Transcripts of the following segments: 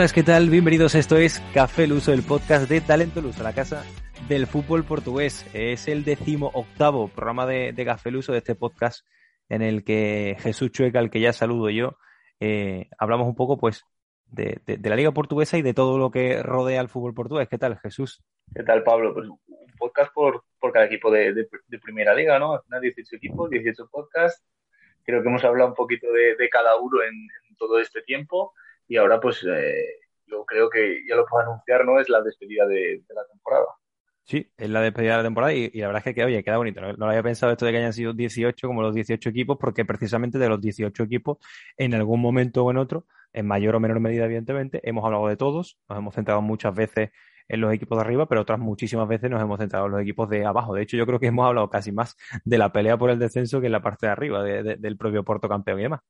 Buenas, ¿qué tal? Bienvenidos. Esto es Café Luso, el podcast de Talento Luso, la casa del fútbol portugués. Es el decimo octavo programa de, de Café Luso de este podcast en el que Jesús Chueca, al que ya saludo yo, eh, hablamos un poco pues de, de, de, la liga portuguesa y de todo lo que rodea al fútbol portugués. ¿Qué tal, Jesús? ¿Qué tal, Pablo? Pues un podcast por, por cada equipo de, primera liga, ¿no? Al final 18 equipos, 18 podcasts. Creo que hemos hablado un poquito de, cada uno en, en, todo este tiempo y ahora pues eh, yo creo que ya lo puedo anunciar, ¿no? Es la despedida de, la temporada. Sí, es la despedida de la temporada y, la verdad es que, oye, queda bonito. No, lo había pensado esto de que hayan sido 18 como los 18 equipos, porque precisamente de los 18 equipos, en algún momento o en otro, en mayor o menor medida, evidentemente, hemos hablado de todos, nos hemos centrado muchas veces en los equipos de arriba, pero otras muchísimas veces nos hemos centrado en los equipos de abajo. De hecho, yo creo que hemos hablado casi más de la pelea por el descenso que en la parte de arriba, de, de, del propio Porto campeón y demás.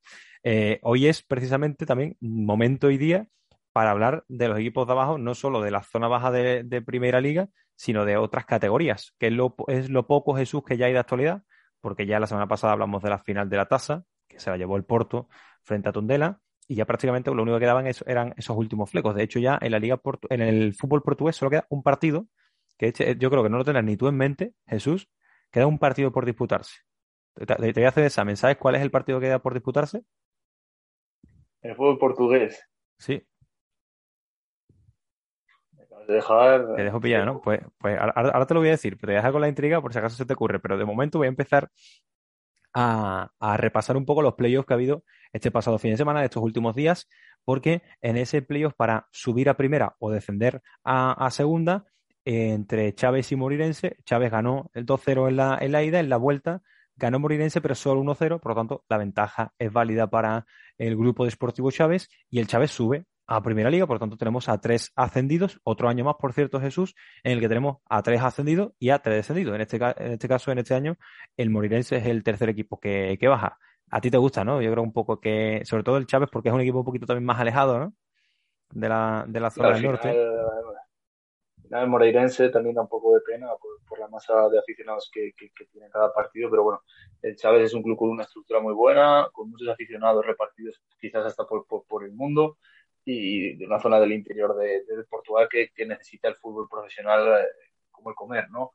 Eh, hoy es precisamente también momento y día para hablar de los equipos de abajo, no solo de la zona baja de, de primera liga, sino de otras categorías, que es lo, es lo poco, Jesús, que ya hay de actualidad, porque ya la semana pasada hablamos de la final de la tasa, que se la llevó el Porto frente a Tondela, y ya prácticamente lo único que quedaban eran esos últimos flecos. De hecho, ya en la liga Portu en el fútbol portugués solo queda un partido, que yo creo que no lo tendrás ni tú en mente, Jesús, queda un partido por disputarse. Te, te, te voy a hacer examen. ¿Sabes cuál es el partido que queda por disputarse? El fútbol portugués. Sí. Te dejo pillar, ¿no? Pues, pues ahora, ahora, te lo voy a decir, pero te voy a dejar con la intriga por si acaso se te ocurre. Pero de momento voy a empezar a, a repasar un poco los playoffs que ha habido este pasado fin de semana, de estos últimos días, porque en ese playoff para subir a primera o descender a, a segunda, eh, entre Chávez y Morirense, Chávez ganó el 2-0 en la, en la ida, en la vuelta ganó Morirense, pero solo 1-0, por lo tanto, la ventaja es válida para el grupo de Sportivo Chávez y el Chávez sube a Primera Liga, por lo tanto tenemos a tres ascendidos, otro año más, por cierto, Jesús, en el que tenemos a tres ascendidos y a tres descendidos. En este, en este caso, en este año, el Morirense es el tercer equipo que, que baja. A ti te gusta, ¿no? Yo creo un poco que, sobre todo el Chávez, porque es un equipo un poquito también más alejado, ¿no? De la, de la zona del final, norte. El Moreirense también da un poco de pena por, por la masa de aficionados que, que, que, tiene cada partido, pero bueno, el Chávez es un club con una estructura muy buena, con muchos aficionados repartidos quizás hasta por, por, por el mundo y de una zona del interior de, de Portugal que, que, necesita el fútbol profesional eh, como el comer, ¿no?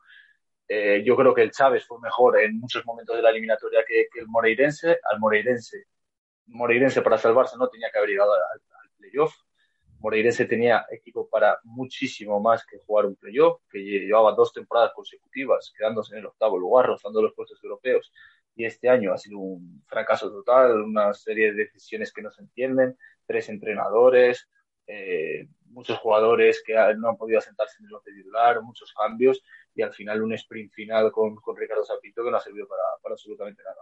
Eh, yo creo que el Chávez fue mejor en muchos momentos de la eliminatoria que, que el Moreirense. Al Moreirense, Moreirense para salvarse no tenía que haber llegado al, al playoff. Moreirense tenía equipo para muchísimo más que jugar un playoff, que llevaba dos temporadas consecutivas quedándose en el octavo lugar, rozando los puestos europeos. Y este año ha sido un fracaso total, una serie de decisiones que no se entienden, tres entrenadores, eh, muchos jugadores que no han podido asentarse en el once titular, muchos cambios y al final un sprint final con, con Ricardo Zapito que no ha servido para, para absolutamente nada.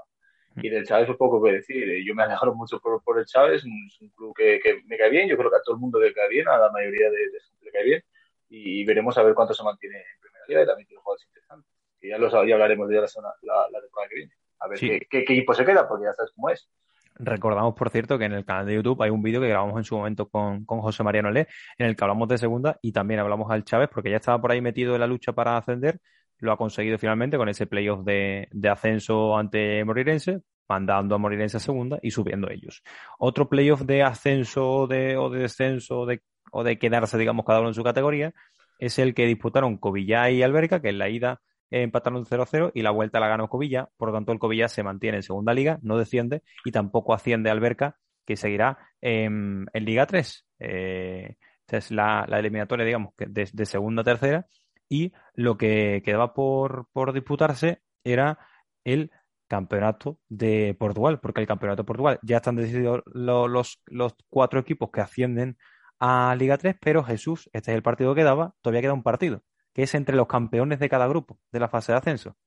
Y del Chávez es poco que decir. Yo me alejaron mucho por, por el Chávez, es un club que, que, me cae bien, yo creo que a todo el mundo le cae bien, a la mayoría de, de gente le cae bien, y veremos a ver cuánto se mantiene en primera liga y también tiene jugadores interesantes. Que ya, los, ya hablaremos de la, la, la temporada que viene. A ver sí. qué, qué, qué, equipo se queda, porque ya sabes cómo es. Recordamos, por cierto, que en el canal de YouTube hay un vídeo que grabamos en su momento con, con José Mariano Le, en el que hablamos de segunda y también hablamos al Chávez, porque ya estaba por ahí metido en la lucha para ascender, lo ha conseguido finalmente con ese playoff de, de ascenso ante Morirense, mandando a Morirense a segunda y subiendo ellos. Otro playoff de ascenso de, o de descenso de, o de quedarse, digamos, cada uno en su categoría, es el que disputaron Covillá y Alberca, que en la ida empataron 0-0 y la vuelta la ganó Covilla, por lo tanto el Covilla se mantiene en segunda liga, no desciende y tampoco asciende Alberca, que seguirá en, Liga 3. Eh, es la, eliminatoria, digamos, de, de, segunda a tercera. Y lo que quedaba por, disputarse era el campeonato de Portugal, porque el campeonato de Portugal ya están decididos los, los, cuatro equipos que ascienden a Liga 3, pero Jesús, este es el partido que quedaba, todavía queda un partido que es entre los campeones de cada grupo de la fase de ascenso.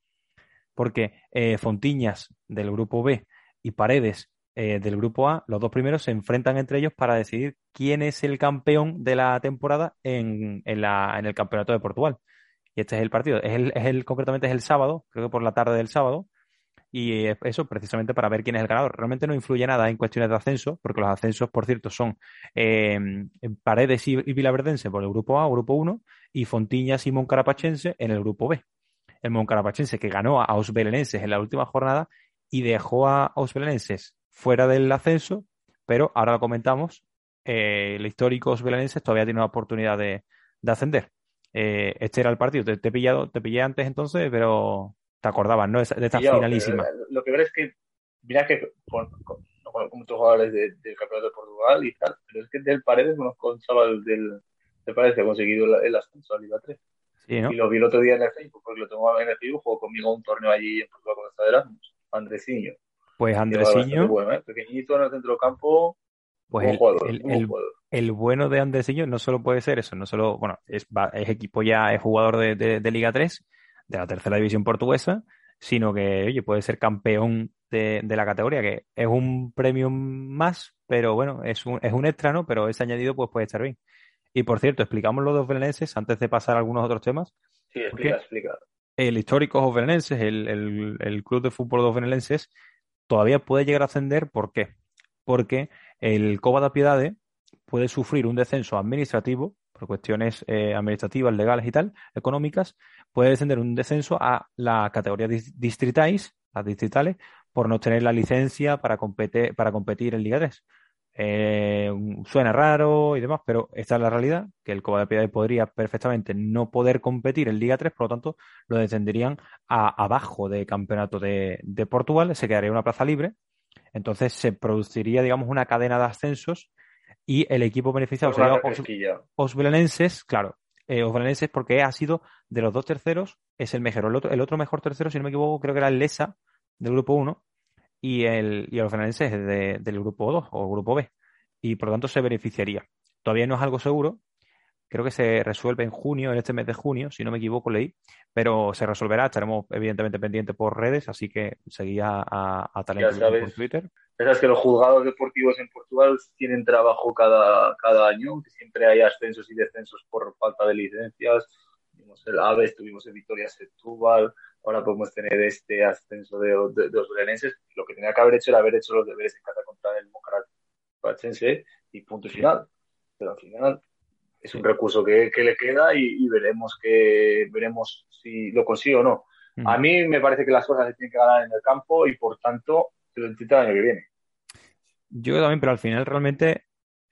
Porque eh, Fontiñas del grupo B y Paredes eh, del grupo A, los dos primeros se enfrentan entre ellos para decidir quién es el campeón de la temporada en, el campeonato de Portugal. Y este es el partido. Es el, concretamente es el sábado, creo que por la tarde del sábado. Y eso precisamente para ver quién es el ganador. Realmente no influye nada en cuestiones de ascenso, porque los ascensos, por cierto, son eh, Paredes y, y Vilaverdense por el grupo A, grupo 1, y Fontiñas y Moncarapachense en el grupo B. El Moncarapachense que ganó a Ausbelenenses en la última jornada y dejó a Ausbelenenses fuera del ascenso, pero ahora lo comentamos, eh, el histórico Belenenses todavía tiene una oportunidad de, ascender. Eh, este era el partido, te, he pillado, te pillé antes entonces, pero te acordabas, ¿no? De esta finalísima. Eh, lo que ves es que, mira que con, con, muchos jugadores del Campeonato de Portugal y tal, pero es que del Paredes conozco un chaval del, Paredes que ha conseguido el, ascenso a Liga 3. Y lo vi el otro día en el Facebook, porque lo tengo en el Facebook, jugó conmigo un torneo allí en Portugal con esta Erasmus, Andresiño. Pues Andresiño. Bueno, ¿eh? Pequeñito en el centro campo. Pues el, el, el, bueno de Andresiño no solo puede ser eso, no solo, bueno, es, es equipo ya, es jugador de, de, Liga 3, de la tercera división portuguesa, sino que, oye, puede ser campeón de, de, la categoría, que es un premio más, pero bueno, es un, es un extra, ¿no? Pero ese añadido pues puede estar bien. Y por cierto, explicamos los dos belenenses antes de pasar a algunos otros temas. Sí, explica, explica. El histórico dos belenenses, el, el, el, club de fútbol dos belenenses, todavía puede llegar a ascender. ¿Por qué? Porque el Coba da Piedade puede sufrir un descenso administrativo por cuestiones eh, administrativas, legales y tal, económicas, puede descender un descenso a la categoría distritais, las distritales, por no tener la licencia para competir, para competir en Liga 3. Eh, suena raro y demás, pero esta es la realidad, que el Coba de Piedade podría perfectamente no poder competir en Liga 3, por lo tanto lo descenderían a, abajo del campeonato de, de Portugal, se quedaría una plaza libre, entonces se produciría, digamos, una cadena de ascensos y el equipo beneficiado sería Os, Belenenses, claro, eh, Os porque ha sido de los dos terceros, es el mejor. El otro, el otro mejor tercero, si no me equivoco, creo que era el Lesa del grupo 1 y el, y Os Belenenses del grupo 2 o grupo B. Y por lo tanto se beneficiaría. Todavía no es algo seguro, creo que se resuelve en junio, en este mes de junio, si no me equivoco, leí, pero se resolverá, estaremos evidentemente pendientes por redes, así que seguía a, a Talento por Twitter. Sabes que los juzgados deportivos en Portugal tienen trabajo cada, cada año, que siempre hay ascensos y descensos por falta de licencias. Tuvimos el Aves, tuvimos el Victoria Setúbal, ahora podemos tener este ascenso de, los belenenses. Lo que tenía que haber hecho era haber hecho los deberes en casa contra el Mocarachense y punto final. Pero al final es un recurso que, le queda y, veremos que veremos si lo consigue o no. A mí me parece que las cosas se tienen que ganar en el campo y por tanto se lo el año que viene. Yo también, pero al final realmente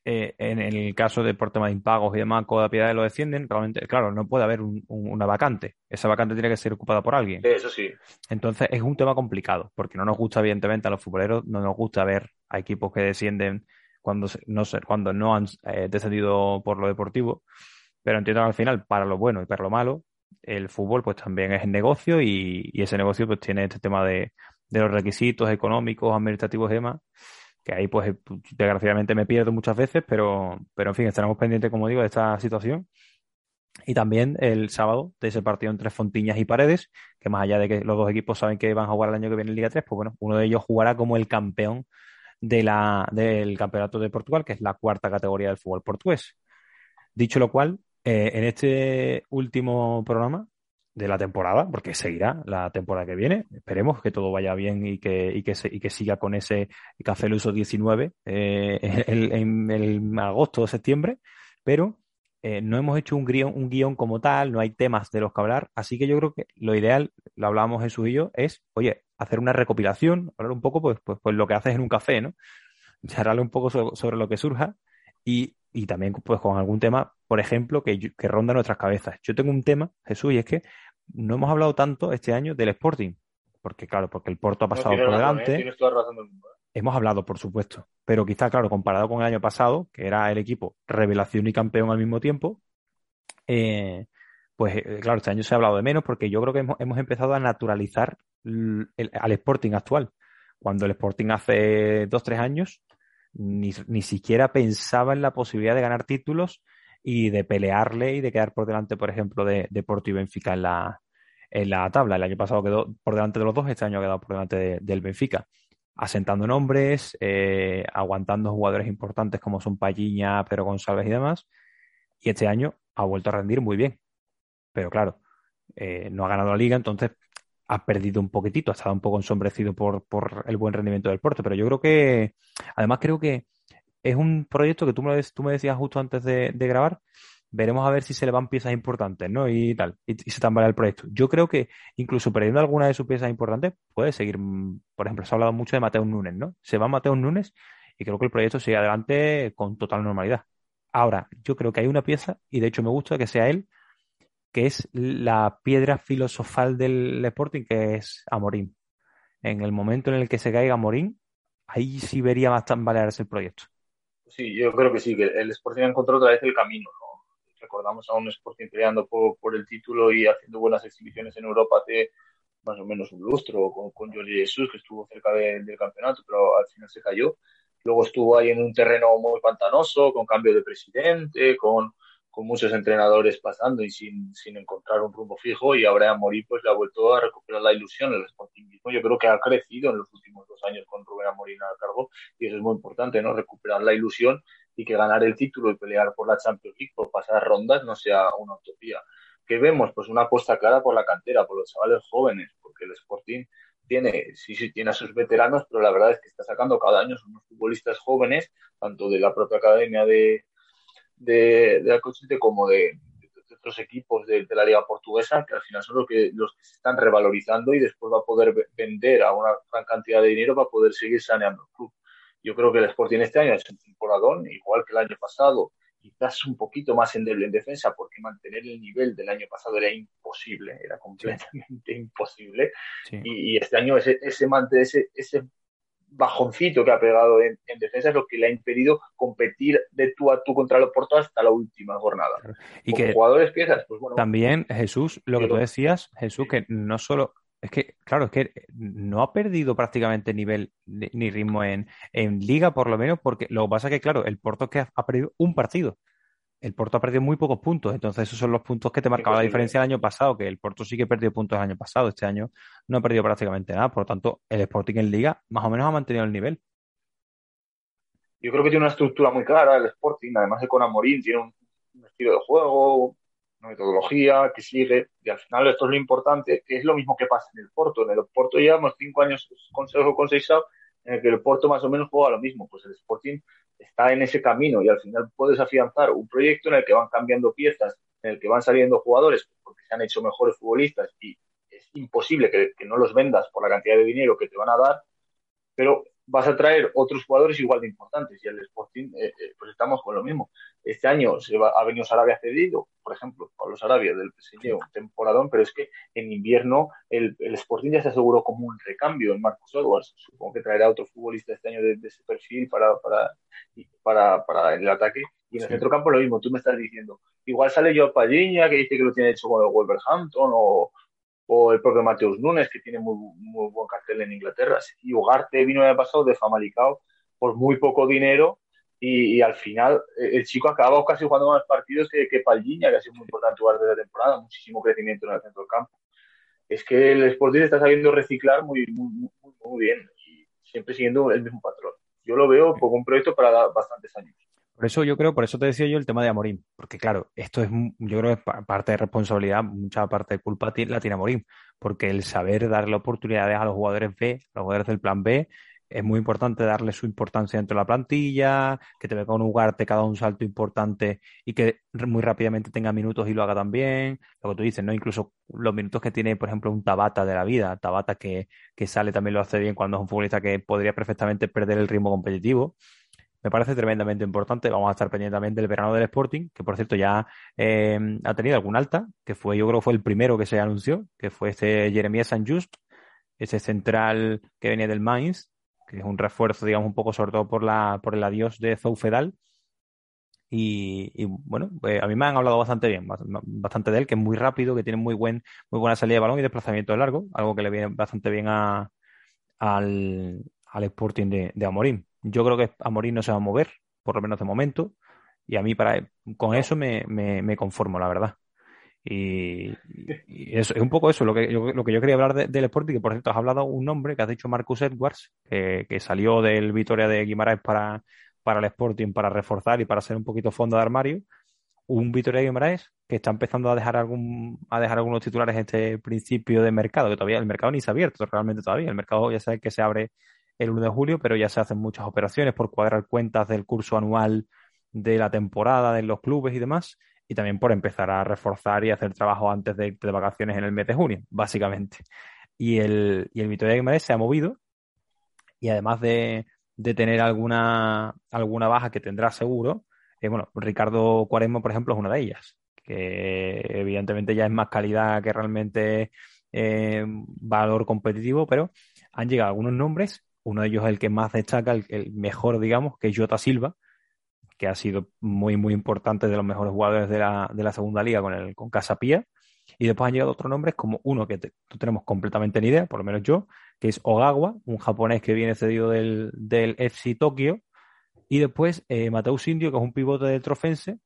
eh, en el caso de por tema de impagos y demás, Coda Piedad lo defienden, realmente, claro, no puede haber una vacante. Esa vacante tiene que ser ocupada por alguien. Eso sí. Entonces es un tema complicado, porque no nos gusta, evidentemente, a los futboleros, no nos gusta ver a equipos que descienden cuando no, cuando no han eh, descendido por lo deportivo, pero entiendo que al final, para lo bueno y para lo malo, el fútbol pues también es negocio y, ese negocio pues tiene este tema de, los requisitos económicos, administrativos y demás, que ahí pues desgraciadamente me pierdo muchas veces, pero, pero en fin, estaremos pendientes, como digo, de esta situación. Y también el sábado de ese partido entre Fontiñas y Paredes, que más allá de que los dos equipos saben que van a jugar el año que viene en Liga 3, pues bueno, uno de ellos jugará como el campeón de la, del Campeonato de Portugal, que es la cuarta categoría del fútbol portugués. Dicho lo cual, eh, en este último programa de la temporada, porque seguirá la temporada que viene, esperemos que todo vaya bien y que, y que, y que siga con ese Café Luso 19 eh, en, el agosto o septiembre, pero eh, no hemos hecho un guion, un guion como tal, no hay temas de los que hablar, así que yo creo que lo ideal, lo hablábamos Jesús y yo, es, oye, hacer una recopilación, hablar un poco, pues, pues, pues lo que haces en un café, ¿no? Charlarle un poco sobre, lo que surja. Y, y, también pues con algún tema, por ejemplo, que, que ronda nuestras cabezas. Yo tengo un tema, Jesús, y es que no hemos hablado tanto este año del Sporting, porque claro, porque el Porto ha pasado por delante. ¿eh? Hemos hablado, por supuesto, pero quizá, claro, comparado con el año pasado, que era el equipo revelación y campeón al mismo tiempo, eh, pues eh, claro, este año se ha hablado de menos porque yo creo que hemos, empezado a naturalizar al Sporting actual. Cuando el Sporting hace dos, tres años ni, ni, siquiera pensaba en la posibilidad de ganar títulos y de pelearle y de quedar por delante, por ejemplo, de, de Porto y Benfica en la, en la tabla. El año pasado quedó por delante de los dos, este año ha quedado por delante del Benfica. Asentando nombres, eh, aguantando jugadores importantes como son Palliña, Pedro González y demás. Y este año ha vuelto a rendir muy bien. Pero claro, eh, no ha ganado la liga, entonces ha perdido un poquitito, ha estado un poco ensombrecido por, por el buen rendimiento del Porto. Pero yo creo que, además creo que es un proyecto que tú me, tú me decías justo antes de, grabar, veremos a ver si se le van piezas importantes, ¿no? Y tal, y, se tambalea el proyecto. Yo creo que incluso perdiendo alguna de sus piezas importantes, puede seguir, mm, por ejemplo, se ha hablado mucho de Mateo Núñez, ¿no? Se va Mateo Núñez y creo que el proyecto sigue adelante con total normalidad. Ahora, yo creo que hay una pieza, y de hecho me gusta que sea él, que es la piedra filosofal del Sporting, que es Amorín. En el momento en el que se caiga Amorín, ahí sí vería más tambalearse el proyecto. Sí, yo creo que sí, que el Sporting ha encontrado otra vez el camino. Recordamos a un Sporting peleando por, el título y haciendo buenas exhibiciones en Europa hace más o menos un lustro, con, con Jordi Jesús, que estuvo cerca del campeonato, pero al final se cayó. Luego estuvo ahí en un terreno muy pantanoso, con cambio de presidente, con, con muchos entrenadores pasando y sin, sin encontrar un rumbo fijo y ahora Amorim pues le ha vuelto a recuperar la ilusión, el sportingismo yo creo que ha crecido en los últimos dos años con Rubén Amorim al cargo y eso es muy importante, ¿no? Recuperar la ilusión y que ganar el título y pelear por la Champions League, por pasar rondas, no sea una utopía. ¿Qué vemos? Pues una apuesta clara por la cantera, por los chavales jóvenes, porque el Sporting tiene, sí, sí, tiene a sus veteranos, pero la verdad es que está sacando cada año unos futbolistas jóvenes, tanto de la propia academia de, de, de Alcochete como de, otros equipos de, la liga portuguesa que al final son los que, los que se están revalorizando y después va a poder vender a una gran cantidad de dinero para poder seguir saneando el club. Yo creo que el Sporting este año es un temporadón, igual que el año pasado, quizás un poquito más endeble en defensa, porque mantener el nivel del año pasado era imposible, era completamente imposible. Y, este año ese, ese, ese, ese bajoncito que ha pegado en, defensa es lo que le ha impedido competir de tú a tú contra el Porto hasta la última jornada. Y que jugadores piezas, pues bueno. También, Jesús, lo que tú decías, Jesús, que no solo. Es que, claro, es que no ha perdido prácticamente nivel ni ritmo en, en liga, por lo menos, porque lo que pasa es que, claro, el Porto que ha perdido un partido el Porto ha perdido muy pocos puntos. Entonces, esos son los puntos que te marcaba la diferencia el año pasado, que el Porto sí que perdió puntos el año pasado. Este año no ha perdido prácticamente nada. Por lo tanto, el Sporting en Liga más o menos ha mantenido el nivel. Yo creo que tiene una estructura muy clara el Sporting, además de con Amorín, tiene un, estilo de juego, una metodología que sigue. Y al final, esto es lo importante, que es lo mismo que pasa en el Porto. En el Porto llevamos cinco años consejo con Seisao, en el que el Porto más o menos juega lo mismo. Pues el Sporting está en ese camino y al final puedes afianzar un proyecto en el que van cambiando piezas, en el que van saliendo jugadores porque se han hecho mejores futbolistas y es imposible que, que no los vendas por la cantidad de dinero que te van a dar, pero vas a traer otros jugadores igual de importantes y el Sporting, eh, eh, pues estamos con lo mismo. Este año se va, ha venido Sarabia cedido, por ejemplo, Pablo Sarabia del PSG, un temporadón, pero es que en invierno el, el, Sporting ya se aseguró como un recambio en Marcus Edwards. Supongo que traerá otro futbolista este año de, ese perfil para, para, para, para, el ataque. Y en el centro campo lo mismo, tú me estás diciendo. Igual sale yo Palliña, que dice que lo tiene hecho con el Wolverhampton, o, o el propio Mateus Nunes, que tiene muy, muy buen cartel en Inglaterra. Y Ugarte vino el año pasado de Famalicao por muy poco dinero y, al final eh, el chico acababa casi jugando más partidos que, que Paldiña, que ha sido muy importante jugar desde la temporada, muchísimo crecimiento en el centro del campo. Es que el Sporting está sabiendo reciclar muy, muy, muy, bien y siempre siguiendo el mismo patrón. Yo lo veo como un proyecto para bastantes años. Por eso yo creo, por eso te decía yo el tema de Amorín, porque claro, esto es, yo creo que es parte de responsabilidad, mucha parte de culpa la tiene Amorín, porque el saber darle oportunidades a los jugadores B, a los jugadores del plan B, es muy importante darle su importancia dentro de la plantilla, que te venga un Ugarte cada un salto importante y que muy rápidamente tenga minutos y lo haga también. Lo que tú dices, ¿no? Incluso los minutos que tiene, por ejemplo, un Tabata de la vida, Tabata que, que sale también lo hace bien cuando es un futbolista que podría perfectamente perder el ritmo competitivo me parece tremendamente importante. Vamos a estar pendientes también del verano del Sporting, que por cierto ya eh, ha tenido algún alta, que fue, yo creo fue el primero que se anunció, que fue este Jeremías San Just, ese central que venía del Mainz, que es un refuerzo, digamos, un poco sobre todo por la, por el adiós de Zoufedal. Y, y bueno, pues a mí me han hablado bastante bien, bastante de él, que es muy rápido, que tiene muy buen, muy buena salida de balón y desplazamiento largo, algo que le viene bastante bien a, al, al Sporting de, de Amorim. Yo creo que Amorín no se va a mover, por lo menos de momento, y a mí para con eso me, me, conformo, la verdad. Y, eso, es un poco eso, lo que yo, lo que yo quería hablar del Sporting, que por cierto has hablado un nombre que has dicho Marcus Edwards, que, que salió del Vitoria de Guimaraes para, para el Sporting, para reforzar y para ser un poquito fondo de armario. Un Vitoria de Guimaraes que está empezando a dejar algún, a dejar algunos titulares en este principio de mercado, que todavía el mercado ni se ha abierto realmente todavía. El mercado ya sabe que se abre el 1 de julio, pero ya se hacen muchas operaciones por cuadrar cuentas del curso anual de la temporada de los clubes y demás, y también por empezar a reforzar y hacer trabajo antes de, de vacaciones en el mes de junio, básicamente. Y el, y el Vitoria Guimarães se ha movido, y además de, de tener alguna, alguna baja que tendrá seguro. Eh, bueno, Ricardo Cuaresma, por ejemplo, es una de ellas, que evidentemente ya es más calidad que realmente eh, valor competitivo, pero han llegado algunos nombres, uno de ellos es el que más destaca, el, mejor, digamos, que es Jota Silva, que ha sido muy, muy importante de los mejores jugadores de la, de la segunda liga con, el, con Casapía. Y después han llegado otros nombres como uno que no tenemos completamente ni idea, por lo menos yo, que es Ogawa, un japonés que viene cedido del, del FC Tokio. Y después eh, Mateus Indio, que es un pivote de Trofense,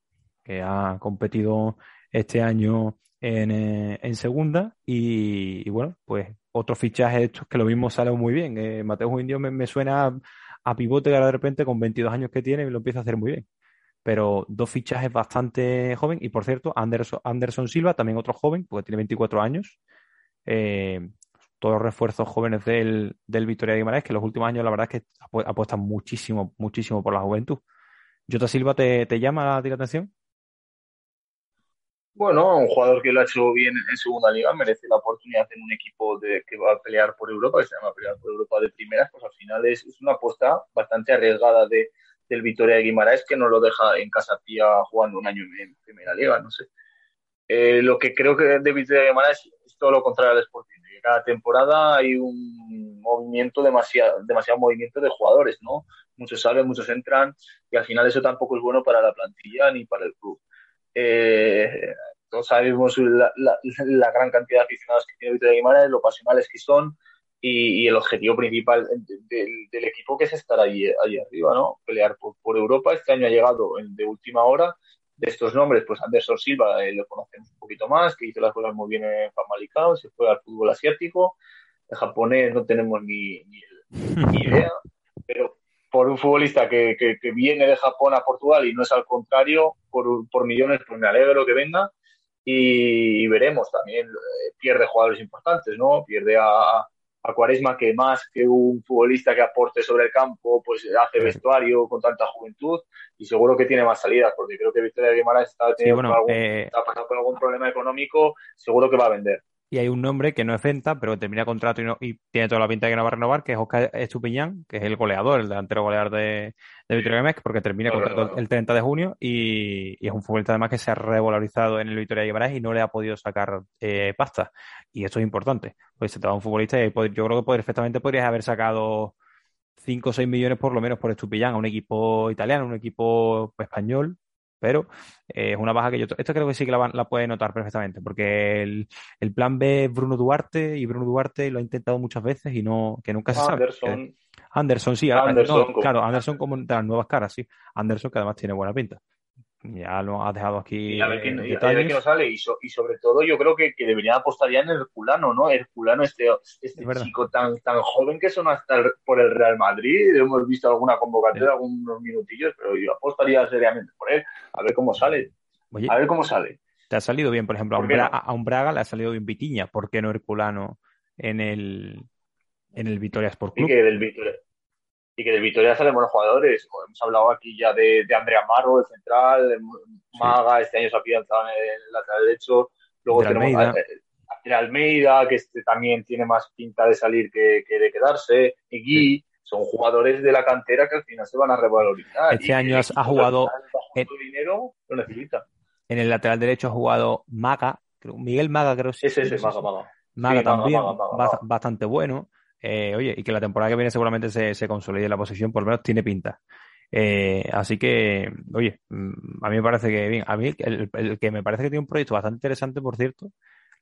que ha competido este año en, eh, en segunda. Y, bueno, pues otro fichaje estos que lo mismo sale muy bien. Eh, Mateus Indio me, me suena a, pivote que ahora de repente con 22 años que tiene lo empieza a hacer muy bien pero dos fichajes bastante joven. Y por cierto, Anderson, Anderson Silva, también otro joven, porque tiene 24 años. Eh, todos refuerzos jóvenes del, del Victoria de Guimarães, que los últimos años la verdad es que apuestan muchísimo, muchísimo por la juventud. ¿Jota Silva te, te llama la atención? Bueno, un jugador que lo ha hecho bien en segunda liga merece la oportunidad en un equipo que va a pelear por Europa, que se llama pelear por Europa de primeras, pues al final es, es una apuesta bastante arriesgada de, del Vitoria de Guimaraes que no lo deja en casa tía jugando un año en primera liga, no sé. Eh, lo que creo que de Vitoria de Guimaraes es todo lo contrario al Sporting. Que cada temporada hay un movimiento, demasiado, demasiado movimiento de jugadores, ¿no? Muchos salen, muchos entran y al final eso tampoco es bueno para la plantilla ni para el club. Eh, todos sabemos la, la, gran cantidad de aficionados que tiene Vitoria de Guimaraes, lo pasionales que son, y, el objetivo principal del, equipo que es estar ahí, ahí arriba, ¿no? Pelear por, Europa. Este año ha llegado de última hora. De estos nombres, pues Anderson Silva eh, lo conocemos un poquito más, que hizo las cosas muy bien en Famalicao, se fue al fútbol asiático. El japonés no tenemos ni, ni, idea, pero por un futbolista que, que, viene de Japón a Portugal y no es al contrario, por, por millones, pues me alegro que venga. Y, veremos también, eh, pierde jugadores importantes, ¿no? Pierde a, a Cuaresma que más que un futbolista que aporte sobre el campo, pues hace vestuario con tanta juventud y seguro que tiene más salidas, porque creo que Victoria Guimaraes está, teniendo algún, eh, está pasando por algún problema económico, seguro que va a vender. Y hay un nombre que no es venta, pero termina contrato y, tiene toda la pinta de que no va a renovar, que es Oscar Estupiñán, que es el goleador, el delantero goleador de, de Victoria Guimaraes, porque termina contrato el 30 de junio y, es un futbolista además que se ha revalorizado en el Victoria Guimaraes y no le ha podido sacar eh, pasta. Y esto es importante, pues se trata de un futbolista y yo creo que perfectamente podrías haber sacado 5 o 6 millones por lo menos por Estupiñán a un equipo italiano, un equipo español, pero eh, es una baja que yo. Esto creo que sí que la, la puede notar perfectamente, porque el, el, plan B es Bruno Duarte y Bruno Duarte lo ha intentado muchas veces y no que nunca se sabe. Anderson. Anderson, sí, Anderson, claro, Anderson como de las nuevas caras, sí. Anderson que además tiene buena pinta ya lo has dejado aquí. Y a ver quién, no sale. Y, sobre todo, yo creo que, que deberían apostar ya en Herculano, ¿no? Herculano, este, este chico tan, tan joven que son hasta por el Real Madrid. Hemos visto alguna convocatoria, algunos minutillos, pero yo apostaría seriamente por él. A ver cómo sale. a ver cómo sale. Te ha salido bien, por ejemplo, a un, Braga, a un, Braga, le ha salido bien Vitiña. ¿Por qué no Herculano en el, en el Vitoria Sport Club? Que del Vitoria, y que de Vitoria salen buenos jugadores. Hemos hablado aquí ya de, de Andrea Amaro, el central, Maga, este año se ha afianzado en el lateral derecho. Luego tenemos Almeida. A, Almeida, que este también tiene más pinta de salir que, de quedarse. Y Gui, son jugadores de la cantera que al final se van a revalorizar. Este año ha jugado. En, dinero lo necesita. En el lateral derecho ha jugado Maga, Miguel Maga, creo que sí. Ese, ese, Maga, Maga. Maga también, bastante bueno. Eh, oye, y que la temporada que viene seguramente se, se consolide la posición, por lo menos tiene pinta. Eh, así que, oye, mm, a mí me parece que bien. A mí el, que me parece que tiene un proyecto bastante interesante, por cierto.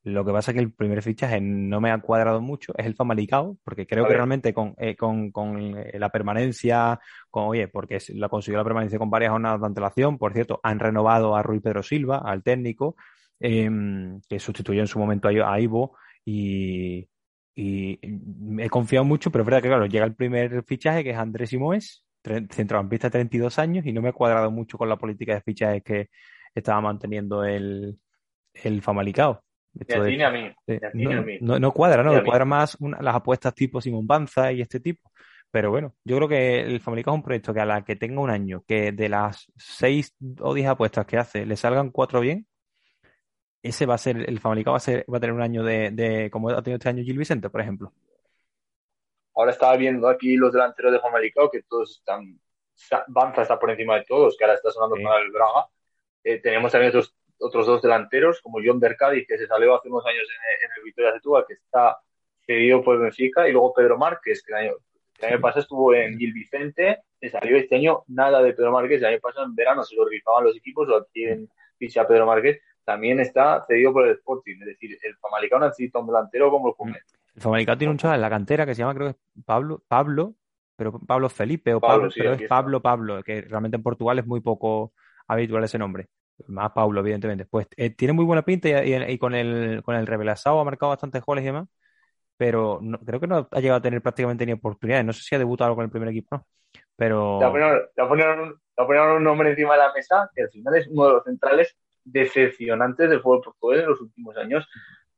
Lo que pasa es que el primer fichaje no me ha cuadrado mucho, es el Famalicao, porque creo que realmente con, eh, con, con la permanencia, con, oye, porque la consiguió la permanencia con varias jornadas de antelación, por cierto, han renovado a Rui Pedro Silva, al técnico, em, que sustituyó en su momento a Ivo, y, y he confiado mucho, pero es verdad que, claro, llega el primer fichaje, que es Andrés Simoes, centrocampista de 32 años, y no me he cuadrado mucho con la política de fichajes que estaba manteniendo el, el Famalicao. a mí. no, no, cuadra, ¿no? Cuadra más las apuestas tipo Simón Banza y este tipo. Pero bueno, yo creo que el Famalicao es un proyecto que a la que tenga un año, que de las seis o diez apuestas que hace, le salgan cuatro bien, ese va a ser, el Famalicao va a, ser, va a tener un año de, de, como ha tenido este año Gil Vicente, por ejemplo. ahora estaba viendo aquí los delanteros de Famalicao, que todos están, Banza está por encima de todos, que ahora está sonando para el Braga. Eh, tenemos también otros, otros dos delanteros, como John Bercadi, que se salió hace unos años en, el Victoria Setúbal, que está cedido por Benfica, y luego Pedro Márquez, que el año, el año pasado estuvo en Gil Vicente, se salió este año nada de Pedro Márquez, el año pasado en verano se lo rifaban los equipos, o aquí en ficha Pedro Márquez, también está cedido por el Sporting, es decir, el Famalicao necesita un delantero como el Jumet. El Famalicao tiene un chaval en la cantera que se llama, creo que es Pablo, Pablo, pero Pablo Felipe o Pablo, pero es Pablo Pablo, que realmente en Portugal es muy poco habitual ese nombre. Más Pablo, evidentemente. Pues eh, tiene muy buena pinta y, con el con el Revelasao ha marcado bastantes goles y demás pero creo que no ha llegado a tener prácticamente ni oportunidades. No sé si ha debutado con el primer equipo, ¿no? Pero... Te voy a poner un nombre encima de la mesa, que al final es uno de los centrales decepcionantes del fútbol portugués en los últimos años,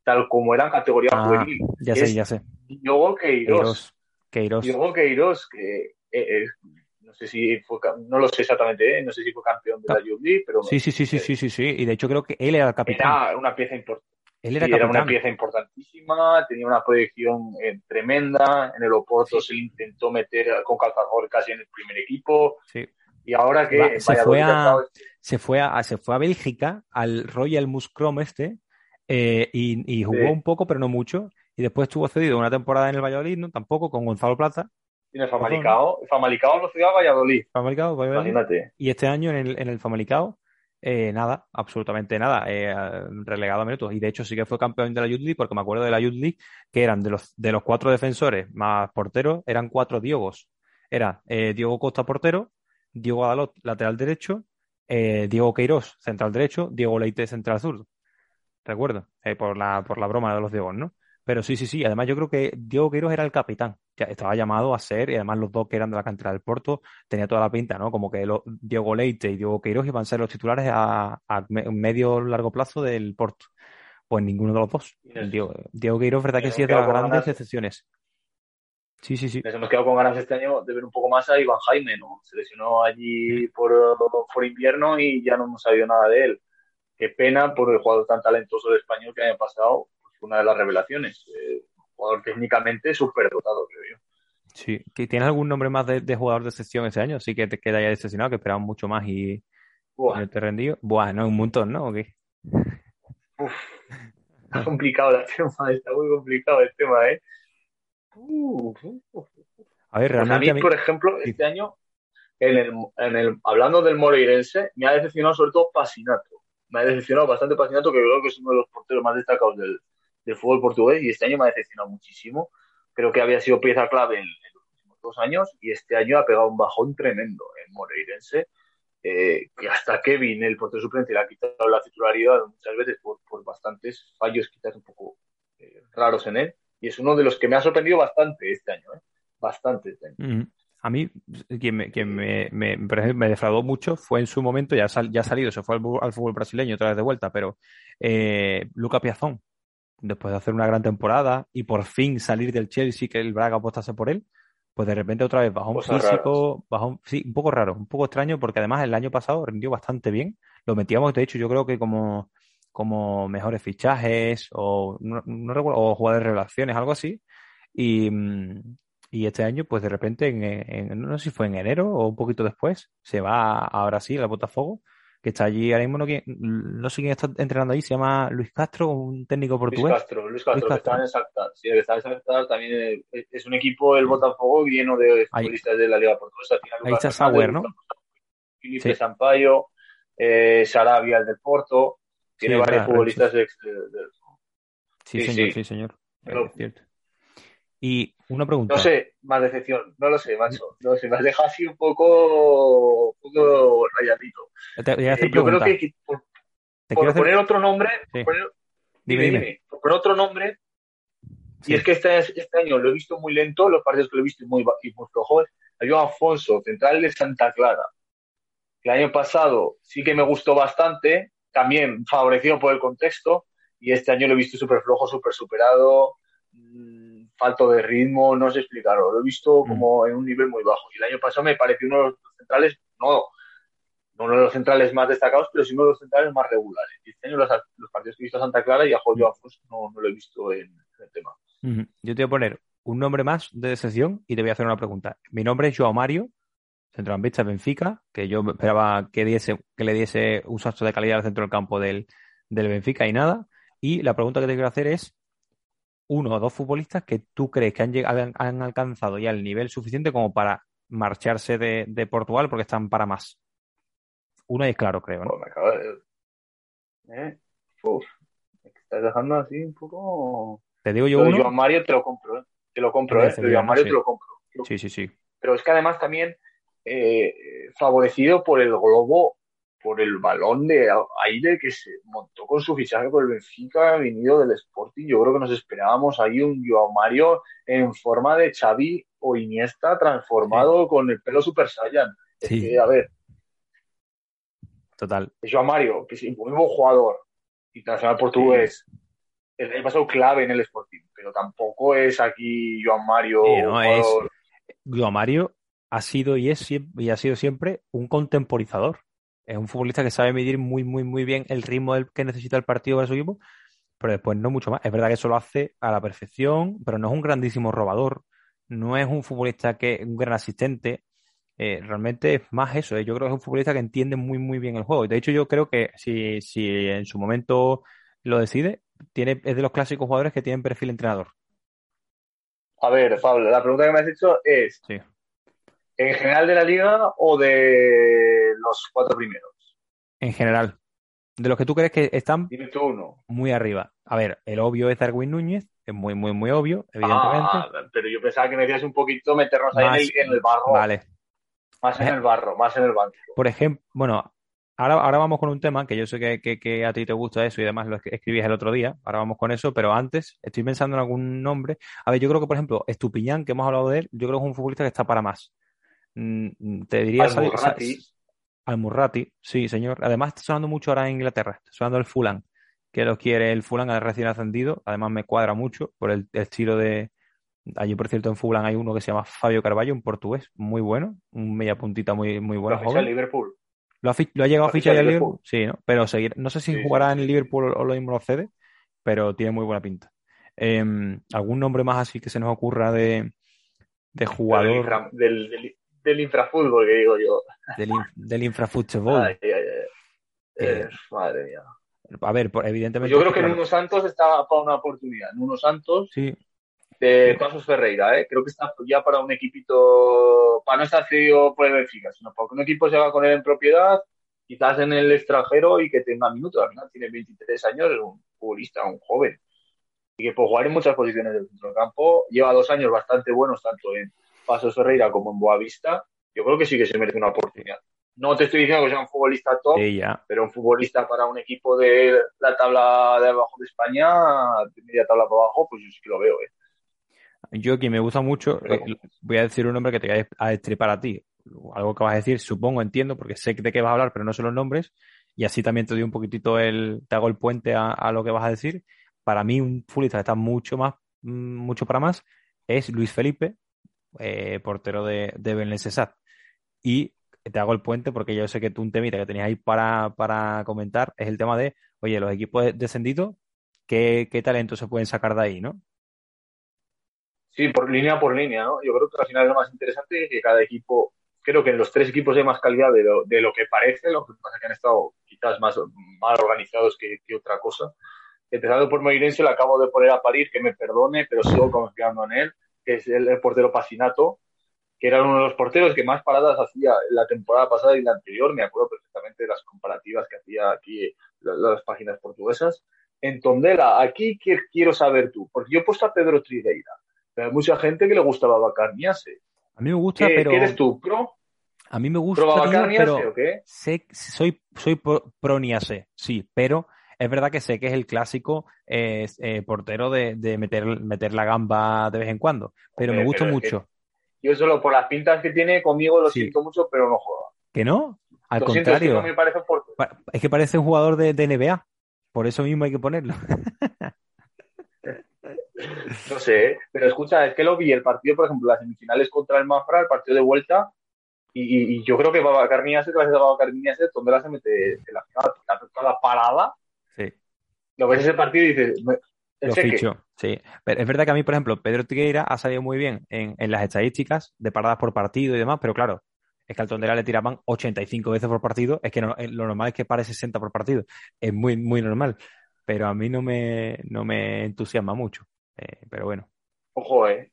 tal como era en categoría ah, juvenil. Ya sé, ya sé. Diogo Queiroz. Queiroz. Diogo Queiroz, que eh, no sé si fue, no lo sé exactamente, ¿eh? no sé si fue campeón de la Youth pero... Sí, sí, sí, sí, sí, sí, sí, y de hecho creo que él era el capitán. Era una pieza importante él era, una pieza importantísima, tenía una proyección eh, tremenda. En el Oporto se intentó meter con calzador casi en el primer equipo. Y ahora que se, fue a, se, fue a, se fue a Bélgica, al Royal Muscrom este, eh, y, jugó un poco, pero no mucho. Y después estuvo cedido una temporada en el Valladolid, ¿no? Tampoco, con Gonzalo Plaza. Y en el Famalicao, el Famalicao lo cedió a Valladolid. Famalicao, Valladolid. Imagínate. Y este año en el, en el Famalicao eh, nada, absolutamente nada, eh, relegado a minutos. Y de hecho sí que fue campeón de la Youth League, porque me acuerdo de la Youth League, que eran de los, de los cuatro defensores más porteros, eran cuatro Diogos. Era Diego Costa portero, Diego Adalot lateral derecho, Diego Queiroz central derecho, Diego Leite central zurdo. Recuerdo, por, la, por la broma de los Diegos, ¿no? Pero sí, sí, sí. Además, yo creo que Diego Queiroz era el capitán. Ya estaba llamado a ser, y además los dos que eran de la cantera del Porto, tenía toda la pinta, ¿no? Como que Diego Leite y Diego Queiroz iban a ser los titulares a, a medio largo plazo del Porto. Pues ninguno de los dos. Diego, Diego Queiroz, verdad que sí es de las grandes excepciones. Sí, sí, sí. Nos hemos quedado con ganas este año de ver un poco más a Iván Jaime, ¿no? Se lesionó allí por, por invierno y ya no hemos sabido nada de él. Qué pena por el jugador tan talentoso de español que el año pasado una de las revelaciones. Eh, jugador técnicamente súper dotado, creo yo. Sí, ¿tienes algún nombre más de, jugador de excepción ese año? Sí que te queda ya decepcionado, que esperamos mucho más y, te rendido. Buah, no, un montón, ¿no? ¿O qué? Uf, está complicado el tema, está muy complicado el tema, ¿eh? A ver, realmente. Pues a mí, por ejemplo, este año, en el, en el, hablando del Moreirense, me ha decepcionado sobre todo Pasinato. Me ha decepcionado bastante Pasinato, que creo que es uno de los porteros más destacados del, del fútbol portugués y este año me ha decepcionado muchísimo. Creo que había sido pieza clave en, los últimos dos años y este año ha pegado un bajón tremendo en Moreirense. Eh, que hasta Kevin, el portero suplente, le ha quitado la titularidad muchas veces por, por bastantes fallos quizás un poco eh, raros en él. Y es uno de los que me ha sorprendido bastante este año, ¿eh? bastante este año. A mí, quien, me, quien me, me, me, defraudó mucho fue en su momento, ya, ya ha salido, se fue al, fútbol brasileño otra vez de vuelta, pero eh, Luca Piazón, después de hacer una gran temporada y por fin salir del Chelsea, que el Braga apostase por él, pues de repente otra vez bajó un físico, bajó, sí, un poco raro, un poco extraño, porque además el año pasado rindió bastante bien. Lo metíamos, de hecho, yo creo que como, como mejores fichajes o no, recuerdo, o jugadores de relaciones, algo así. Y, y este año, pues de repente, en, no sé si fue en enero o un poquito después, se va a Brasil, al Botafogo, que está allí ahora mismo, no, no sé quién está entrenando ahí, se llama Luis Castro, un técnico portugués. Luis Castro, Luis Castro, que está en Exacta. Sí, que está en Exacta también es un equipo del Botafogo lleno de futbolistas de la Liga Portuguesa. Ahí está Sauer, ¿no? Felipe Sampaio, eh, Sarabia, el del Porto, tiene varios futbolistas de, Sí, señor, sí, señor. Es cierto. Y una pregunta. No sé, más decepción, no lo sé, macho. No sé, me has dejado así un poco, un poco rayadito. Eh, yo creo que por, poner otro nombre, dime, dime, por poner otro nombre, y es que este, este, año lo he visto muy lento, los partidos que lo he visto muy, y muy flojos. Hay un Alfonso, central de Santa Clara. El año pasado sí que me gustó bastante, también favorecido por el contexto, y este año lo he visto súper flojo, súper superado falto de ritmo, no sé explicarlo. Lo he visto mm. como en un nivel muy bajo. Y el año pasado me pareció uno de los centrales, no, no uno de los centrales más destacados, pero sí uno de los centrales más regulares. Y este año los, partidos que he visto a Santa Clara y a Julio Afonso no, no, lo he visto en, el tema. Yo te voy a poner un nombre más de sección y te voy a hacer una pregunta. Mi nombre es Joao Mario, centrocampista Benfica, que yo esperaba que, diese, que le diese un salto de calidad al centro del campo del, del Benfica y nada. Y la pregunta que te quiero hacer es, uno o dos futbolistas que tú crees que han, han alcanzado ya el nivel suficiente como para marcharse de, de Portugal porque están para más. Uno es claro, creo. ¿no? Pues de... ¿Eh? Uf, me estás dejando así un poco... Te digo yo uno. Joan Mario te lo compro, ¿eh? Te lo compro, ¿eh? Joan Mario sí. te lo compro. Sí, sí, sí. Pero es que además también eh, favorecido por el globo, por el balón de aire que se montó con su fichaje por el Benfica, venido del Sporting. Yo creo que nos esperábamos ahí un Joao Mario en forma de Xavi o Iniesta transformado con el pelo Super Saiyan. Es Sí. que, a ver, Total. Joao Mario, que es un muy buen jugador, internacional portugués, el, el paso clave en el Sporting, pero tampoco es aquí Joao Mario, Sí, no, es- Joao Mario ha sido y es y ha sido siempre un contemporizador. Es un futbolista que sabe medir muy, muy, muy bien el ritmo del que necesita el partido para su equipo, pero después no mucho más. Es verdad que eso lo hace a la perfección, pero no es un grandísimo robador, no es un futbolista que un gran asistente. Eh, realmente es más eso. eh. Yo creo que es un futbolista que entiende muy, muy bien el juego. Y de hecho, yo creo que si, si en su momento lo decide, tiene, es de los clásicos jugadores que tienen perfil entrenador. A ver, Pablo, la pregunta que me has hecho es, Sí. ¿En general de la liga o de los cuatro primeros? En general. De los que tú crees que están uno. muy arriba. A ver, el obvio es Darwin Núñez, es muy, muy, muy obvio, evidentemente. Ah, pero yo pensaba que me decías un poquito meternos ahí en el, en el barro, Vale. más en Eh. el barro, más en el banco. Por ejemplo, bueno, ahora, ahora vamos con un tema que yo sé que, que- que a ti te gusta eso y además lo que escribías el otro día. Ahora vamos con eso, pero antes estoy pensando en algún nombre. A ver, yo creo que, por ejemplo, Estupiñán, que hemos hablado de él, yo creo que es un futbolista que está para más. Mm, Te diría Al salir- sa- Murrati. Al Murrati, sí, señor. Además, está sonando mucho ahora en Inglaterra. Está sonando el Fulham, que lo quiere el Fulham al recién ascendido. Además, me cuadra mucho por el, el estilo de. Allí, por cierto, en Fulham hay uno que se llama Fabio Carvalho, un portugués muy bueno, un media puntita muy, muy bueno, Liverpool. ¿Lo ha, fi- lo ha llegado a fichar ficha ya Liverpool? Sí, ¿no? Pero seguir, no sé si Sí, jugará en sí. el Liverpool o lo mismo lo cede, pero tiene muy buena pinta. Em, ¿algún nombre más así que se nos ocurra de, de jugador del, del, del infrafútbol, que digo yo. del, in- del infrafútbol? Ay, ay, ay. Eh, madre mía. A ver, evidentemente. Yo creo que claro, Nuno Santos está para una oportunidad. Nuno Santos Sí, de Pasos Ferreira, ¿eh? creo que está ya para un equipito, para no estar cedido por el Benfica, sino para que un equipo se haga con él en propiedad, quizás en el extranjero y que tenga minutos. Al final tiene 23 años, es un futbolista, un joven, y que puede jugar en muchas posiciones del centrocampo. Lleva dos años bastante buenos, tanto en Pasos Ferreira como en Boavista. Yo creo que sí que se merece una oportunidad. No te estoy diciendo que sea un futbolista top, sí, pero un futbolista para un equipo de la tabla de abajo de España, de media tabla para abajo, pues yo sí que lo veo, ¿eh? Yo, que me gusta mucho, Pero- eh, voy a decir un nombre que te voy a destripar a ti. Algo que vas a decir, supongo, entiendo, porque sé de qué vas a hablar, pero no sé los nombres. Y así también te doy un poquitito el, te hago el puente a, a lo que vas a decir. Para mí, un futbolista que está mucho más, mm, mucho para más, es Luis Felipe, eh, portero de, de Y te hago el puente porque yo sé que tú un temita que tenías ahí para, para comentar es el tema de, oye, los equipos descendidos, ¿qué, qué talento se pueden sacar de ahí, no? Sí, por línea por línea, ¿no? Yo creo que al final lo más interesante que cada equipo, creo que en los tres equipos hay más calidad de lo, de lo que parece, lo que pasa es que han estado quizás más mal organizados que, que otra cosa. Empezando por Moirense, le acabo de poner a parir, que me perdone, pero sigo confiando en él, que es el, el portero Pasinato, que era uno de los porteros que más paradas hacía la temporada pasada y la anterior. Me acuerdo perfectamente de las comparativas que hacía aquí las, las páginas portuguesas. En Tondela, aquí ¿qué quiero saber tú, porque yo he puesto a Pedro Trideira, pero hay mucha gente que le gustaba Bacar Niase. A mí me gusta, ¿Qué, pero ¿qué eres tú? ¿Pro? a mí me gusta, ¿Pro tío, Bacar Niase pero o qué? sé, soy, soy pro, pro Niase, sí, pero es verdad que sé que es el clásico eh, eh, portero de, de meter, meter la gamba de vez en cuando, pero me Hombre, gusta pero mucho. Yo solo por las pintas que tiene conmigo lo Sí. siento mucho, pero no juega. ¿Que no? Al lo siento, es que contrario, no parece es que parece un jugador de, de NBA, por eso mismo hay que ponerlo. No sé, ¿eh? pero escucha, es que lo vi el partido, por ejemplo, las semifinales contra el Mafra, el partido de vuelta, y, yo creo que Babacar Niase, gracias a Babacar Niase, Tondela se mete en la final, la, toda la parada. Lo ves ese partido y dices, lo fichó, sí. Pero es verdad que a mí, por ejemplo, Pedro Tigueira ha salido muy bien en, en las estadísticas de paradas por partido y demás, pero claro, es que al Tondela le tiraban 85 veces por partido, es que no, lo normal es que pare 60 por partido, es muy, muy normal, pero a mí no me, no me entusiasma mucho, eh, pero bueno. Ojo, eh.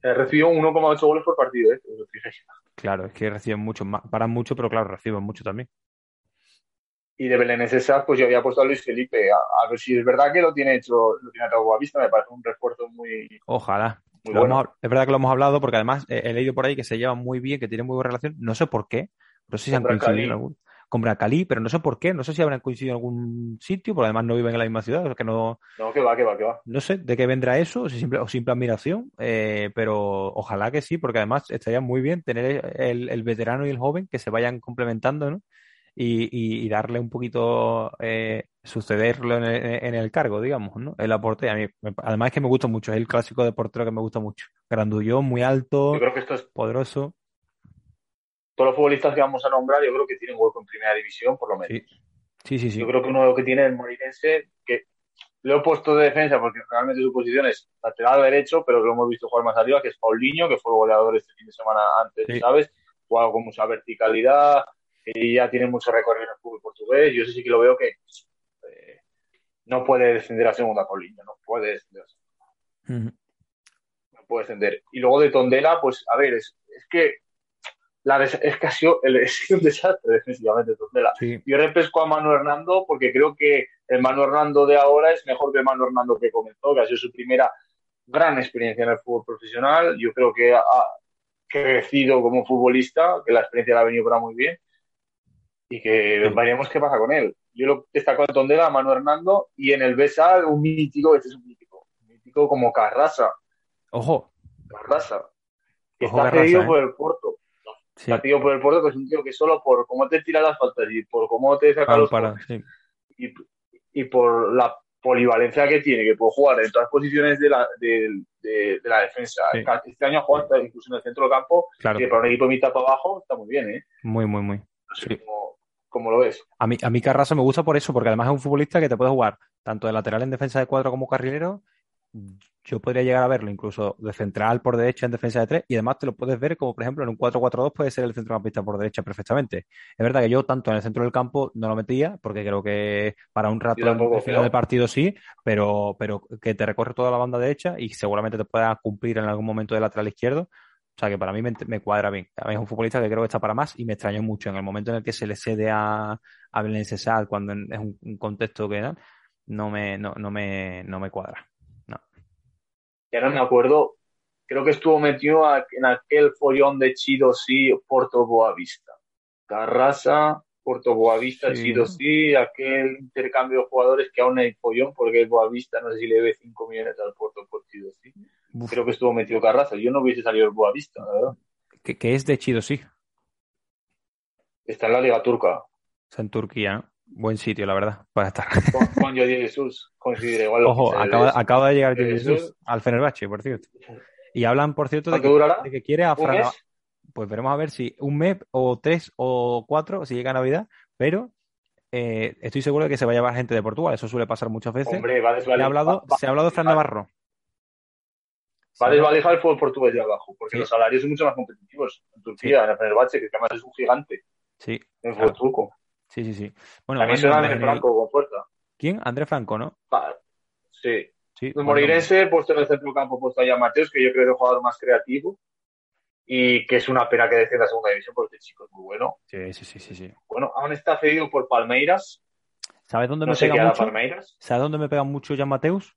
Recibió 1,8 goles por partido, eh. Claro, es que reciben mucho, paran mucho, pero claro, reciben mucho también. Y de Belén César, pues yo había puesto a Luis Felipe, a, ver si es verdad que lo tiene hecho, lo tiene a vista, me parece un refuerzo muy... Ojalá. es verdad que lo hemos hablado porque además he, leído por ahí que se llevan muy bien, que tienen muy buena relación. No sé por qué, no sé si han coincidido en algún con Bracalí, pero no sé por qué, no sé si habrán coincidido en algún sitio, porque además no viven en la misma ciudad, o que no... No, que va, que va, que va. No sé de qué vendrá eso, o, simple, o simple admiración, eh, pero ojalá que sí, porque además estaría muy bien tener el, veterano y el joven que se vayan complementando, ¿no? Y, darle un poquito, eh, sucederlo en el, cargo, digamos, ¿no? El aporte, a mí, además es que me gusta mucho, es el clásico de portero que me gusta mucho. Grandullón, muy alto, Yo creo que esto es... poderoso todos los futbolistas que vamos a nombrar, yo creo que tienen hueco en primera división, por lo menos. Sí, sí, sí. Yo creo que uno de lo que tiene el Morinense, que lo he puesto de defensa porque realmente su posición es lateral derecho, pero lo hemos visto jugar más arriba, que es Paulinho, que fue goleador este fin de semana antes, ¿sabes? Jugado con mucha verticalidad, y ya tiene mucho recorrido en el fútbol portugués. Yo sí que lo veo que eh, no puede descender a segunda Paulinho, no puede descender a segunda. No puede descender. Y luego de Tondela, pues a ver, es, es que la es que ha sido, un desastre defensivamente Tondela. Yo repesco a Manu Hernando porque creo que el Manu Hernando de ahora es mejor que el Manu Hernando que comenzó, que ha sido su primera gran experiencia en el fútbol profesional. Yo creo que ha crecido como futbolista, que la experiencia le ha venido para muy bien y que veremos qué pasa con él. Yo lo destaco en Tondela, a Manu Hernando, y en el Besa un mítico, este es un mítico, un mítico como Carrasa. Ojo. Carrasa. Que está cedido ¿eh? por el Porto Sí. Partido por el Porto, que es un tío que solo por cómo te tira las faltas y por cómo te saca los para, y, y, por la polivalencia que tiene, que puede jugar en todas las posiciones de la, de, de, la defensa. Este año ha jugado incluso en el centro del campo, claro. que para un equipo mitad para abajo está muy bien, ¿eh? Muy, muy, muy. No sé cómo, cómo, lo ves. A mí, a mí Carrasco me gusta por eso, porque además es un futbolista que te puede jugar tanto de lateral en defensa de cuatro como carrilero yo podría llegar a verlo incluso de central por derecha en defensa de tres y además te lo puedes ver como por ejemplo en un 4-4-2 puede ser el centrocampista por derecha perfectamente. Es verdad que yo tanto en el centro del campo no lo metía porque creo que para un rato al final del partido sí, pero, pero que te recorre toda la banda derecha y seguramente te pueda cumplir en algún momento de lateral izquierdo. O sea que para mí me, cuadra bien. A mí es un futbolista que creo que está para más y me extrañó mucho en el momento en el que se le cede a, a Belén cuando es un, contexto que no me, no, no me, no me cuadra ya no me acuerdo, creo que estuvo metido en aquel follón de Chido sí, Porto Boavista. Carrasa, Porto Boavista, Chido sí, aquel intercambio de jugadores que aún hay follón porque el Boavista no sé si le debe 5 millones al Porto por Chido sí. Creo que estuvo metido Carrasa. Yo no hubiese salido el Boavista, la verdad. ¿Qué, es de Chido sí? Está en la Liga Turca. Está en Turquía, ¿no? Buen sitio, la verdad, para estar. Con, con Jesús, coincide igual. Ojo, acaba, acaba, de llegar Jordi Jesús al Fenerbahce, por cierto. Y hablan, por cierto, de que, quiere a Fran Pues veremos a ver si un mes o tres o cuatro, si llega Navidad, pero eh, estoy seguro de que se va a llevar gente de Portugal, eso suele pasar muchas veces. Hombre, va se, ha hablado, se ha hablado de Fran Navarro. Va a desvalijar el fútbol portugués de abajo, porque los salarios son mucho más competitivos en Turquía, en el Fenerbahce, que además es un gigante. Sí. En fútbol turco. Sí, sí, sí. Bueno, a mí suena André Franco con fuerza. ¿Quién? André Franco, ¿no? sí. sí el Morirense, puesto en el centro campo, puesto allá Mateos, que yo creo que es el jugador más creativo y que es una pena que deje la segunda división porque el chico es muy bueno. Sí, sí, sí, sí. sí. Bueno, aún está cedido por Palmeiras. ¿Sabes dónde me pega mucho? Palmeiras. ¿Sabes dónde me pega mucho Jan Mateus?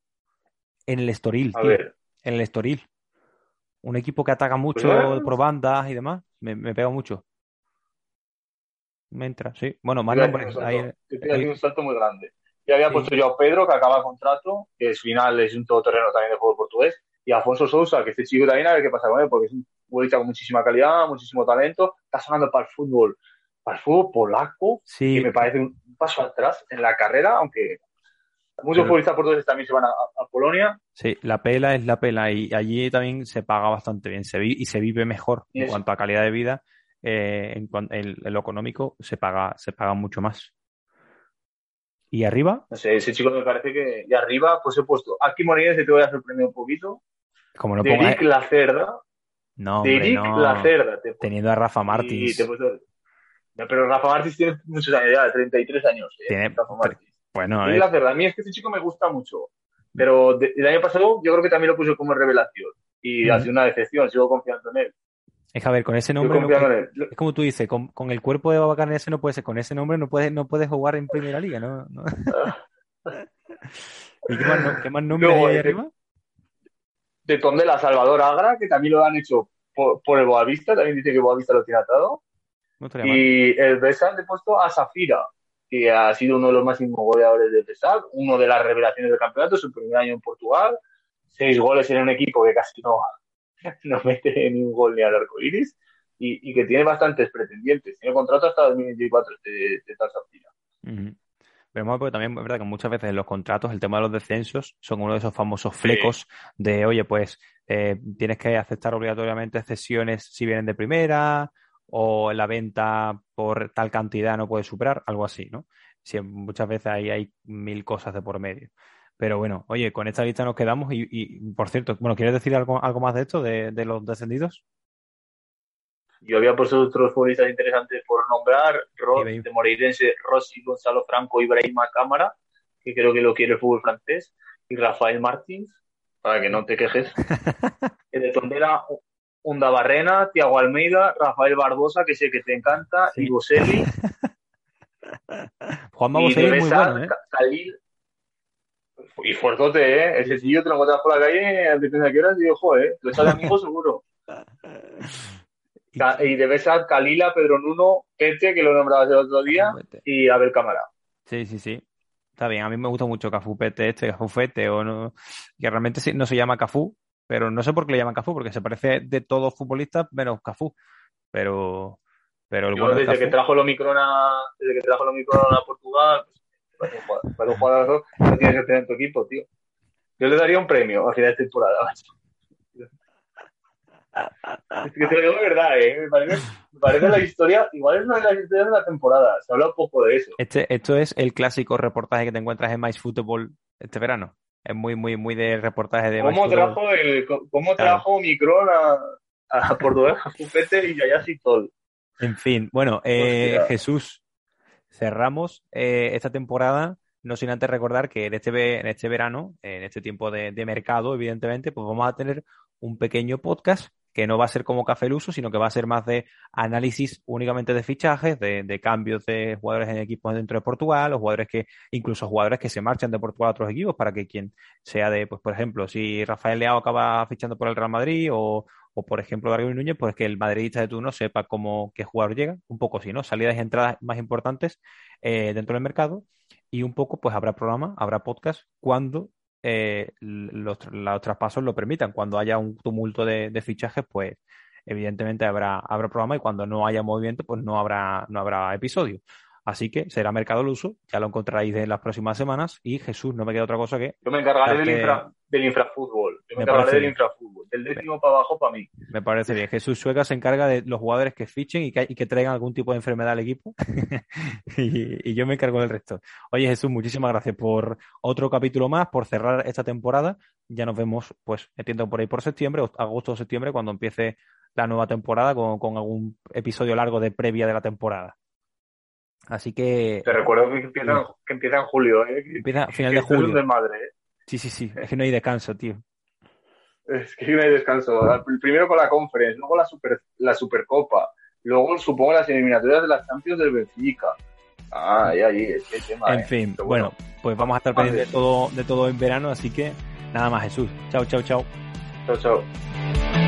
En el Estoril, A ver. En el Estoril. Un equipo que ataca mucho pues por bandas y demás. Me, me pega mucho me entra, sí. Bueno, más nombres. Ahí, un salto muy grande. Ya había puesto yo a Pedro, que acaba contrato, que es final, es un todoterreno también de juego portugués, y a Alfonso Sousa, que este chico también a ver qué pasa con él, porque es un futbolista con muchísima calidad, muchísimo talento, está sonando para el fútbol, para el fútbol polaco, sí. que me parece un paso atrás en la carrera, aunque muchos futbolistas portugueses también se van a, Polonia. Sí, la pela es la pela, y allí también se paga bastante bien, se y se vive mejor en cuanto a calidad de vida eh, en, lo económico se paga, se paga mucho más. ¿Y arriba? No sé, ese chico me parece que. Y arriba, pues he puesto. Aquí Moreirense te voy a sorprender un poquito. Como pongas. Eric Lacerda. No, hombre, Eric no. Lacerda. te. Teniendo a Rafa Y Martins. te he puesto- No, pero Rafa Martins tiene muchos años ya, 33 años. eh, Tiene- Rafa. Bueno, eh, Lacerda, a mí es que este chico me gusta mucho. Pero de- el año pasado yo creo que también lo puse como revelación. Y ha sido una decepción, sigo confiando en él. es que a ver, con ese nombre. no puede- es como tú dices, con, con el cuerpo de Babacar ese no puede ser, con ese nombre no puedes, no puedes jugar en primera liga, ¿no? no. ¿Y qué más, no- qué más nombres Luego, hay ahí eh, arriba? De Tondela, Salvador Agra, que también lo han hecho por, por el Boavista, también dice que Boavista lo tiene atado. No. Y el Besak le he puesto a Safira, que ha sido uno de los máximos goleadores del Besak, uno de las revelaciones del campeonato, su primer año en Portugal, seis goles en un equipo que casi no, no mete ni un gol ni al arco iris, y, y que tiene bastantes pretendientes. Tiene contrato hasta 2024 este, este tal Safira. Ujú. Pero porque también es verdad que muchas veces en los contratos el tema de los descensos son uno de esos famosos flecos de, oye, pues eh, tienes que aceptar obligatoriamente cesiones si vienen de primera o la venta por tal cantidad no puedes superar, algo así, ¿no? Sí, muchas veces ahí hay mil cosas de por medio. Pero bueno, oye, con esta lista nos quedamos y, y, por cierto, bueno, ¿quieres decir algo, algo más de esto, de, de los descendidos? Yo había puesto otros futbolistas interesantes por nombrar, Ro- Ibrahim. de Moreirense, Rossi, Gonzalo Franco, Ibrahim Cámara, que creo que lo quiere el fútbol francés, y Rafael Martins, para que no te quejes. De Tondela, Unda Barrena, Tiago Almeida, Rafael Barbosa, que sé que te encanta, Sí. y Boselli, Juan y Maboselli de es muy bueno, ¿eh? Khalil. Y fuertote, ¿eh? Ese tío te lo encuentras por la calle, depende de qué horas, y digo, joder, lo sale amigo seguro. Y- Ca- Y debe ser Kalila, Pedro Nuno, Pete, que lo nombrabas el otro día, y Abel Cámara. Sí, sí, sí. Está bien, a mí me gusta mucho Cafupete este, Cafufete, o no, que realmente sí- no se llama Cafú, pero no sé por qué le llaman Cafú, porque se parece de todos futbolistas menos Cafú. Pero, pero el Yo bueno de desde que trajo el Omicron a, desde que trajo el Omicron a Portugal, pues, para un jugador, que tienes que tener en tu equipo, tío. Yo le daría un premio a final de temporada. macho. Es que te lo digo de verdad, ¿eh? Me parece, me parece la historia, igual es una de las historias de la temporada. Se habla un poco de eso. Este, esto es el clásico reportaje que te encuentras en My Football este verano. Es muy, muy, muy de reportaje de ¿Cómo trajo, el, cómo Claro. trajo Omicron a, a Portugal, a Fupete y a Sitol? En fin, bueno, eh. Jesús, cerramos eh, esta temporada, no sin antes recordar que en este, en este verano, en este tiempo de, de mercado, evidentemente, pues vamos a tener un pequeño podcast que no va a ser como Café Luso, sino que va a ser más de análisis únicamente de fichajes, de, cambios de jugadores en equipos dentro de Portugal, o jugadores que, incluso jugadores que se marchan de Portugal a otros equipos, para que quien sea de, pues por ejemplo, si Rafael Leao acaba fichando por el Real Madrid o o por ejemplo Darwin Núñez, pues que el madridista de turno sepa cómo qué jugador llega, un poco así, ¿no? Salidas y entradas más importantes eh, dentro del mercado y un poco pues habrá programa, habrá podcast cuando eh, los, los traspasos lo permitan, cuando haya un tumulto de, de fichajes, pues evidentemente habrá, habrá programa y cuando no haya movimiento, pues no habrá, no habrá episodio. Así que será mercado al uso, ya lo encontraréis en las próximas semanas. Y Jesús, no me queda otra cosa que Yo me encargaré del, infra, del infrafútbol. Yo me, encargaré del infrafútbol. Del décimo para abajo para mí. Me parece bien. Jesús Suega se encarga de los jugadores que fichen y que, y que traigan algún tipo de enfermedad al equipo. y, y yo me encargo del resto. Oye, Jesús, muchísimas gracias por otro capítulo más, por cerrar esta temporada. Ya nos vemos, pues, entiendo por ahí por septiembre, agosto o septiembre, cuando empiece la nueva temporada con, con algún episodio largo de previa de la temporada. Así que Te recuerdo que empieza, que empieza en julio, ¿eh? Empieza a final que de esto es un julio. desmadre, ¿eh? Sí, sí, sí. Es que no hay descanso, tío. Es que no hay descanso. Primero con la Conference, luego la, super, la Supercopa, luego supongo las eliminatorias de las Champions del Benfica. Ah, ahí, es que tema, En ¿eh? fin, bueno, pues vamos a estar pendientes de todo, de todo en verano, así que nada más, Jesús. Chao, chao, chao. Chao, chao.